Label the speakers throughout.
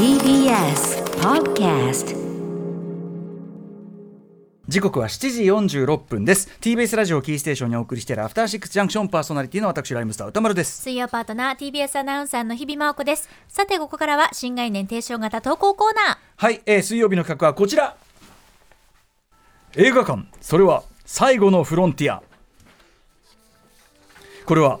Speaker 1: TBS Podcast
Speaker 2: 時刻は7時46分です。TBS ラジオキーステーションにお送りしているアフターシックスジャンクションパーソナリティの私ライムスター歌丸です。
Speaker 3: 水曜パートナー TBS アナウンサーの日々真央子です。さてここからは新概念提唱型投稿コーナー。
Speaker 2: はい、えー水曜日の企画はこちら。映画館。それは最後のフロンティア。これは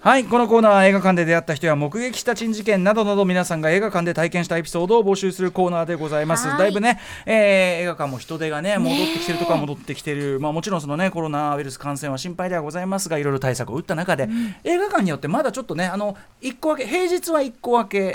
Speaker 2: はいこのコーナーは映画館で出会った人や目撃した珍事件などなど皆さんが映画館で体験したエピソードを募集するコーナーでございます。
Speaker 3: はい。
Speaker 2: だいぶね、えー映画館も人手がね戻ってきてるとか戻ってきてる、まあ、もちろんそのねコロナウイルス感染は心配ではございますがいろいろ対策を打った中で、映画館によってまだちょっとねあの一個分け平日は1個分け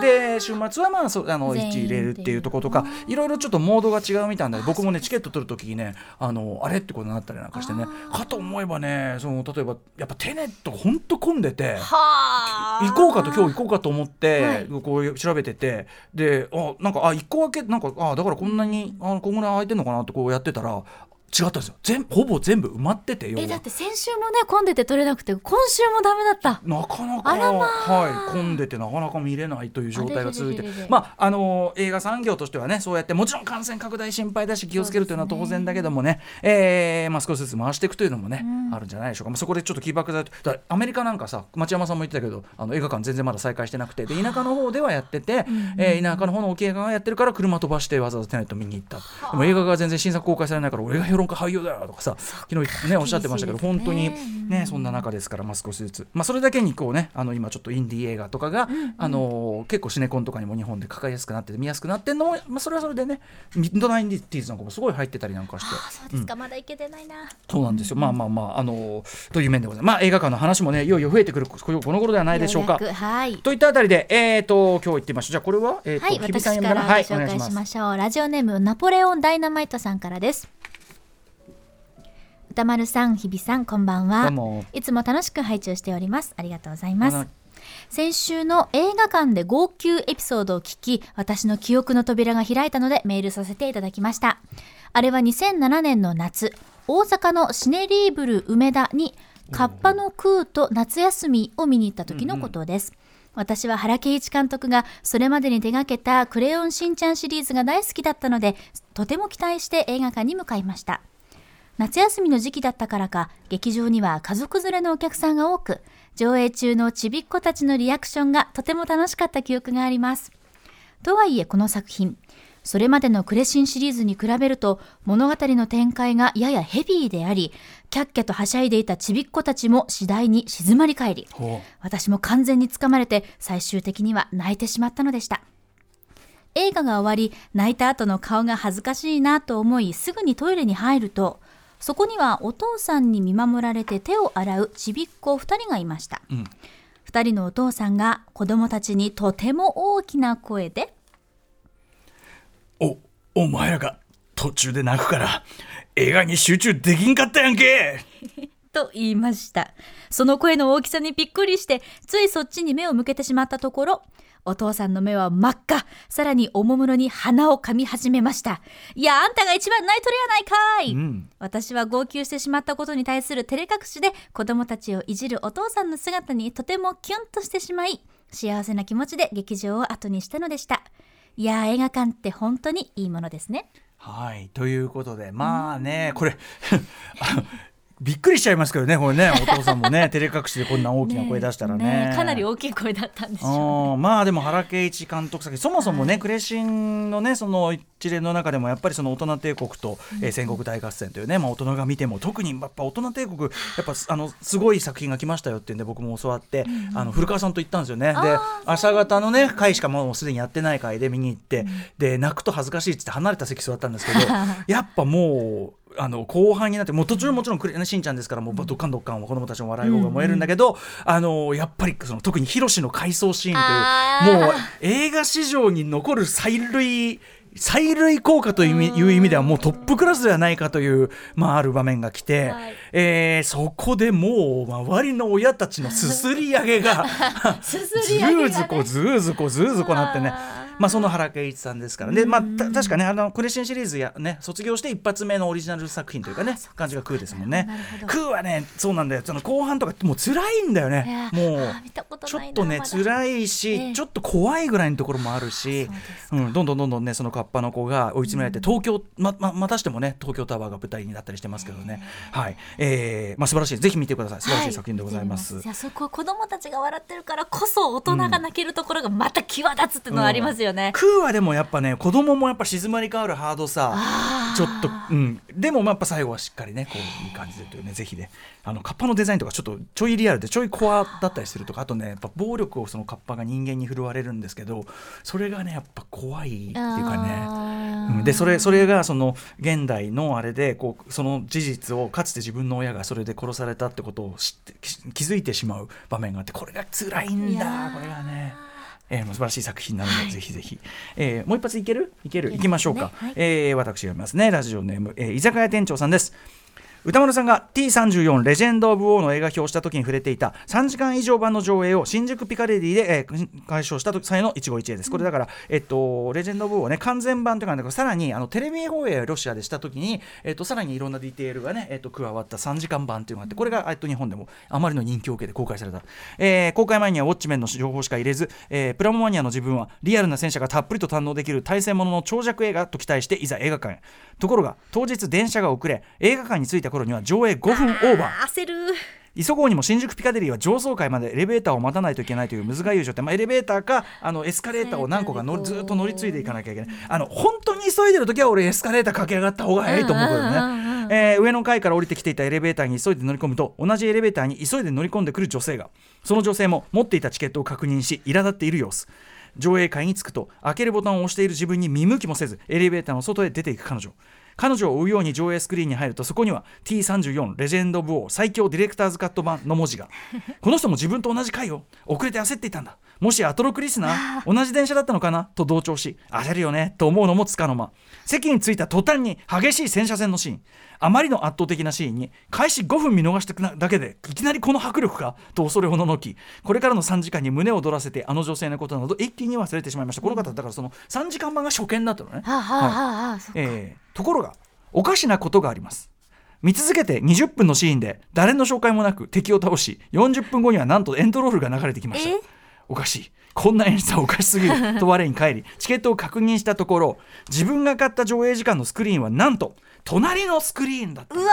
Speaker 2: で週末はまあそうあの
Speaker 3: 全員
Speaker 2: 1入れるっていうところとかいろいろちょっとモードが違うみたいなので僕もねチケット取るときにねあのあれってことになったりなんかしてねかと思えばねその例えばやっぱテネットほんと混んでて。
Speaker 3: は
Speaker 2: 行こうかと今日行こうかと思って、
Speaker 3: はい
Speaker 2: こう調べててであなんかあ一個分けなんかあだからこんなにあこんぐらい空いてんのかなってこうやってたら違ったんですよ。全ほぼ全部埋まってて要は。
Speaker 3: えだって先週もね混んでて取れなくて今週もダメだった。
Speaker 2: なかなか、
Speaker 3: まあ。
Speaker 2: はい、混んでてなかなか見れないという状態が続いて。まああの映画産業としてはねそうやってもちろん感染拡大心配だし気をつけるというのは当然だけどもねえーまあ、少しずつ回していくというのもね、あるんじゃないでしょうか、まあ、そこでちょっと起爆剤とだアメリカなんかさ町山さんも言ってたけどあの映画館全然まだ再開してなくてで田舎の方ではやってて、えー田舎の方の大きい映画がやってるから車飛ばしてわざわざテネット見に行った。でも映画が全然新作公開されないから俺が評論家俳優だとかさ昨日ねおっしゃってましたけど、本当にねそんな中ですから、まあ、少しずつ、まあ、それだけにこうねあの今ちょっとインディー映画とかが、あの結構シネコンとかにも日本でかかりやすくなって見やすくなってるのも、まあ、それはそれでねミッドナインディティーズなんかもすごい入ってたりなんかして。
Speaker 3: そうですか、まだ行けてないな
Speaker 2: そうなんですよ、まあまあまあ、あのという面でございます。まあ、映画館の話もね、いよいよ増えてくるこの頃ではないでしょうか。
Speaker 3: はい
Speaker 2: といったあたりで、えー、と今日行ってみましょう。じゃあ、これは、えーと
Speaker 3: はい、私から
Speaker 2: はい、
Speaker 3: 紹介。
Speaker 2: しま
Speaker 3: しょう。ラジオネームナポレオンダイナマイトさんからです。歌丸さん、日比さん、こんばんはいつも楽しく拝聴しております。ありがとうございま
Speaker 2: あ
Speaker 3: す。先週の映画館で号泣エピソードを聞き、私の記憶の扉が開いたのでメールさせていただきました。あれは2007年の夏、大阪のシネリーブル梅田に、カッパの空と夏休みを見に行った時のことです。私は原敬一監督がそれまでに手掛けたクレヨンしんちゃんシリーズが大好きだったので、とても期待して映画館に向かいました。夏休みの時期だったからか劇場には家族連れのお客さんが多く上映中のちびっ子たちのリアクションがとても楽しかった記憶があります。とはいえこの作品それまでのクレシンシリーズに比べると物語の展開がややヘビーでありキャッキャとはしゃいでいたちびっ子たちも次第に静まり返り
Speaker 2: ほ
Speaker 3: 私も完全につかまれて最終的には泣いてしまったのでした。映画が終わり泣いた後の顔が恥ずかしいなと思いすぐにトイレに入るとそこにはお父さんに見守られて手を洗うちびっ子2人がいました、
Speaker 2: うん
Speaker 3: 2人のお父さんが子供たちにとても大きな声で
Speaker 2: うお、お前らが途中で泣くから、映画に集中できんかったやんけ！
Speaker 3: と言いました。その声の大きさにびっくりしてついそっちに目を向けてしまったところお父さんの目は真っ赤。さらにおもむろに鼻を噛み始めました。いやあんたが一番泣いとるやないかい、
Speaker 2: うん。
Speaker 3: 私は号泣してしまったことに対する照れ隠しで子供たちをいじるお父さんの姿にとてもキュンとしてしまい幸せな気持ちで劇場を後にしたのでした。いやー映画館って本当にいいものですね。
Speaker 2: はい、ということで、まあね、これ、あ のびっくりしちゃいますけどね、これね、お父さんもね、照れ隠しでこんな大きな声出したらね。
Speaker 3: えかなり大きい声だったんでしょう
Speaker 2: あーまあでも原敬一監督作品そもそもね、クレシンのねその一連の中でもやっぱりその大人帝国と、えー戦国大合戦というね、まあ、大人が見ても特にやっぱ大人帝国やっぱあのすごい作品が来ましたよっていうんで僕も教わって、あの古川さんと行ったんですよね。で朝方のね回しかもうすでにやってない回で見に行って、で泣くと恥ずかしいっつって離れた席座ったんですけど やっぱもう。あの後半になってもう途中もちろんクレ、ね、しんちゃんですからもうどっかんどっかん子供たちの笑い声が燃えるんだけど、あのやっぱりその特にヒロシの回想シーンというもう映画史上に残る催涙催涙効果という意味いう意味ではもうトップクラスではないかという、まあ、ある場面が来て、
Speaker 3: はい。
Speaker 2: えーそこでもう周りの親たちのすすり上げが
Speaker 3: す
Speaker 2: ず
Speaker 3: すり上げがね。
Speaker 2: ーずこずーずこずーずこなってね。
Speaker 3: あ
Speaker 2: まあ、その原敬一さんですからで、まあ、た確かねあのクレシンシリーズや、ね、卒業して一発目のオリジナル作品というかね感じがクーですもんね。
Speaker 3: なるほど。
Speaker 2: クーはねそうなんだよ。その後半とかもう辛いんだよね。もうちょっとね辛いし、
Speaker 3: ええ。
Speaker 2: ちょっと怖いぐらいのところもあるし
Speaker 3: そう
Speaker 2: ん、どんどんどんどんねそのカッパの子が追い詰められて、東京まままたしてもね東京タワーが舞台になったりしてますけどね、はい。えーまあ素晴らしい。ぜひ見てください。素晴らしい作品でございます。
Speaker 3: はいいやそこ子供たちが笑ってるからこそ大人が泣けるところがまた際立つっていうのはありますよね。
Speaker 2: クーはでもやっぱね子供もやっぱ静まり変わるハードさちょっと、うん、でもまあやっぱ最後はしっかりねこういい感じでというねぜひね。あのカッパのデザインとかちょっとちょいリアルでちょいコアだったりするとかあとねやっぱ暴力をそのカッパが人間に振るわれるんですけどそれがねやっぱ怖いっていうかね。うん。でそれそれがその現代のあれでこうその事実をかつて自分の親がそれで殺されたってことを知ってき気づいてしまう場面があってこれが辛いんだ
Speaker 3: ー。
Speaker 2: これがね。えー、素晴らしい作品なので、
Speaker 3: はい。
Speaker 2: ぜひぜひ、えーもう一発いける？いける？
Speaker 3: い
Speaker 2: きましょうか、
Speaker 3: はい。
Speaker 2: えー私読みますね。ラジオネーム、えー居酒屋店長さんです歌丸さんが T34 レジェンド・オブ・ウォーの映画表をした時に触れていた3時間以上版の上映を新宿ピカデリーで、えー解消した際の一期一会です。これだから、えっと、レジェンド・オブ・ウォーね完全版というかなんだけどさらにあのテレビ放映をロシアでした時に、えっと、さらにいろんなディテールがね、えっと、加わった3時間版というのがあってこれが、えっと、日本でもあまりの人気を受けて公開された、えー公開前にはウォッチメンの情報しか入れず、えープラモマニアの自分はリアルな戦車がたっぷりと堪能できる対戦ものの長尺映画と期待していざ映画館へ。ところが当日電車が遅れ映画館に着いた頃には上映5分オーバー。
Speaker 3: 焦る。
Speaker 2: 急ごうにも新宿ピカデリーは上層階までエレベーターを待たないといけないという難しい状態、まあ、エレベーターかあのエスカレーターを何個か乗りずっと乗り継いでいかなきゃいけない。あの本当に急いでる時は俺エスカレーター駆け上がった方が早いと思うけどね、えー上の階から降りてきていたエレベーターに急いで乗り込むと同じエレベーターに急いで乗り込んでくる女性がその女性も持っていたチケットを確認し苛立っている様子。上映会に着くと開けるボタンを押している自分に見向きもせずエレベーターの外へ出ていく彼女彼女を追うように上映スクリーンに入るとそこには T34 レジェンド・オブ・オー最強ディレクターズカット版の文字が。この人も自分と同じ回よ遅れて焦っていたんだ。もしアトロクリスナー同じ電車だったのかな？と同調し焦るよね？と思うのもつかの間。席に着いた途端に激しい戦車戦のシーン。あまりの圧倒的なシーンに開始5分見逃しただけでいきなりこの迫力か？と恐れおののき。これからの3時間に胸を躍らせてあの女性のことなど一気に忘れてしまいました。この方だからその3時間版が初見だったのね。
Speaker 3: はあ、はあはあはあ、そっか。
Speaker 2: えーところがおかしなことがあります。見続けて20分のシーンで誰の紹介もなく敵を倒し40分後にはなんとエンドロールが流れてきました。
Speaker 3: え？
Speaker 2: おかしいこんな演出はおかしすぎる。と我に帰り チケットを確認したところ自分が買った上映時間のスクリーンはなんと隣のスクリーンだった
Speaker 3: うわ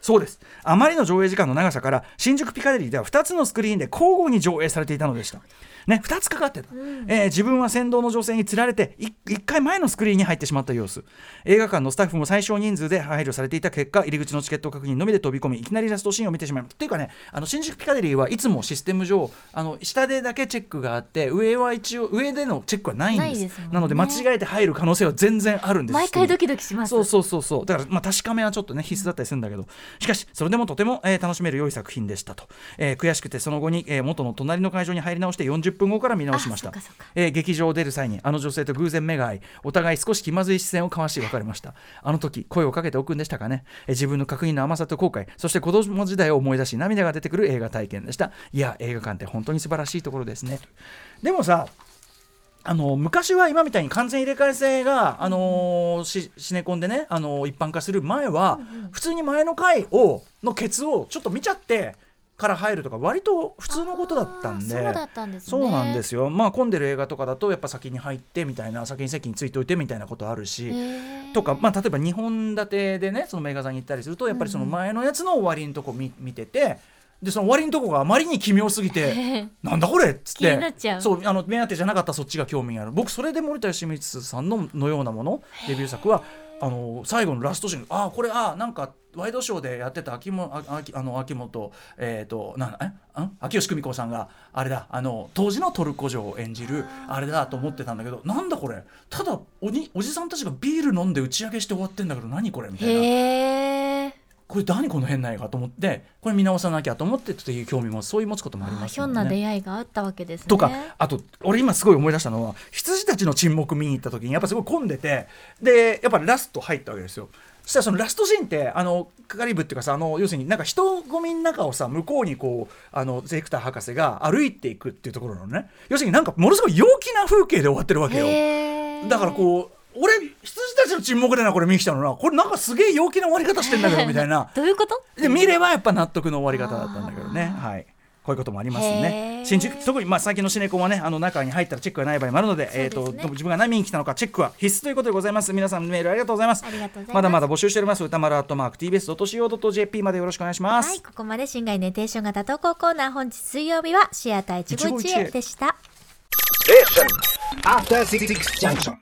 Speaker 2: そうです。あまりの上映時間の長さから新宿ピカデリーでは2つのスクリーンで交互に上映されていたのでした。ね、2つかかってた、えー自分は先導の女性につられて1回前のスクリーンに入ってしまった様子。映画館のスタッフも最小人数で配慮されていた結果入り口のチケット確認のみで飛び込みいきなりラストシーンを見てしまいました。っていうかねあの新宿ピカデリーはいつもシステム上あの下でだけチェックがあって上は一応上でのチェックはないんです。
Speaker 3: ね。
Speaker 2: なので間違えて入る可能性は全然あるんです。
Speaker 3: 毎回ドキドキします。
Speaker 2: そうそうそうそう。だからまあ確かめはちょっとね必須だったりするんだけど。しかしそれでもとても、えー楽しめる良い作品でしたと、えー悔しくてその後に、えー元の隣の会場に入り直して40分後から見直しました。えー劇場を出る際にあの女性と偶然目が合いお互い少し気まずい視線を交わし別れました。あの時声をかけておくんでしたかね、えー自分の確認の甘さと後悔そして子供時代を思い出し涙が出てくる映画体験でした。いや映画館って本当に素晴らしいところですねでもさあの昔は今みたいに完全入れ替え制が、あのーシシネコンでね、あのー一般化する前は、普通に前の回をのケツをちょっと見ちゃってから入るとか割と普通のことだったんで
Speaker 3: そうだったんですね。
Speaker 2: そうなんですよまあ混んでる映画とかだとやっぱ先に入ってみたいな先に席についておいてみたいなことあるし。とか、まあ、例えば2本立てでねそのメーカーさんに行ったりするとやっぱりその前のやつの終わりのとこ見見ててでその終わりのとこがあまりに奇妙すぎてなんだこれっつって。
Speaker 3: 気になっちゃう。
Speaker 2: そうあの目当てじゃなかったらそっちが興味がある。僕それで森田芳光さんののようなものデビュー作はあの最後のラストシーン。ああこれあなんかワイドショーでやってた秋もあ秋あの秋元えっ、となんえ？ん？秋吉久美子さんがあれだあの当時のトルコ嬢を演じるあれだと思ってたんだけどなんだこれ。ただおにおじさんたちがビール飲んで打ち上げして終わってんだけど何これみたいな。これ何この変な映画と思ってこれ見直さなきゃと思ってという興味もそういう持つこともあり
Speaker 3: あ
Speaker 2: ますよね。
Speaker 3: ひょんな出会いがあったわけですね。
Speaker 2: とかあと俺今すごい思い出したのは羊たちの沈黙見に行った時にやっぱすごい混んでてでやっぱラスト入ったわけですよ。そそしたらそのラストシーンってあのカリブっていうかさあの要するになんか人混みの中をさ向こうにこうあのゼクター博士が歩いていくっていうところなのね要するになんかものすごい陽気な風景で終わってるわけよだからこう俺羊たちの沈黙でなこれ見に来たのな。これなんかすげえ陽気な終わり方してんだけど みたいな。
Speaker 3: どういうこと？
Speaker 2: で見ればやっぱ納得の終わり方だったんだけどね。はい。こういうこともあります
Speaker 3: へ
Speaker 2: ね
Speaker 3: ー。
Speaker 2: 新宿特にまあ最近のシネコンはねあの中に入ったらチェックがない場合もあるのでえーと自分が何見に来たのかチェックは必須ということでございます。皆さんメールありがとうございます。
Speaker 3: ありがとうございます。
Speaker 2: まだまだ募集しております。歌丸アットマーク TBS.CO.JP までよろしくお願いします、
Speaker 3: はい、ここまで新概念テーション型投稿コーナー本日水曜日はシアター一期一会でした。
Speaker 1: After Six Junction.